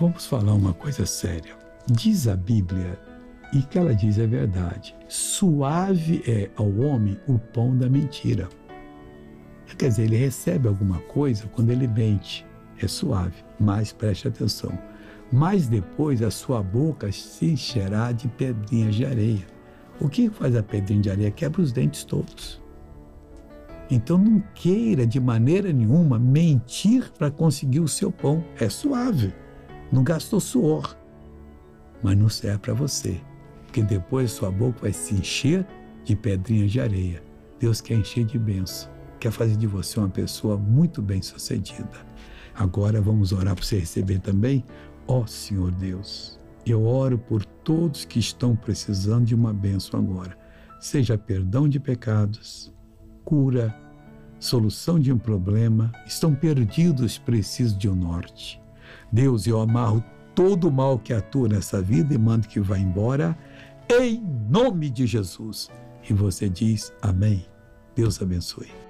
Vamos falar uma coisa séria. Diz a Bíblia, e que ela diz é verdade: suave é ao homem o pão da mentira. Quer dizer, ele recebe alguma coisa quando ele mente. É suave, mas preste atenção. Mas depois a sua boca se encherá de pedrinhas de areia. O que faz a pedrinha de areia? Quebra os dentes todos. Então não queira de maneira nenhuma mentir para conseguir o seu pão. É suave. Não gastou suor. Mas não serve para você. Porque depois sua boca vai se encher de pedrinhas de areia. Deus quer encher de bênção. Quer fazer de você uma pessoa muito bem sucedida. Agora vamos orar para você receber também. Ó oh, Senhor Deus, eu oro por todos que estão precisando de uma bênção agora. Seja perdão de pecados, cura, solução de um problema, estão perdidos, precisam de um norte. Deus, eu amarro todo o mal que atua nessa vida e mando que vá embora, em nome de Jesus. E você diz amém. Deus abençoe.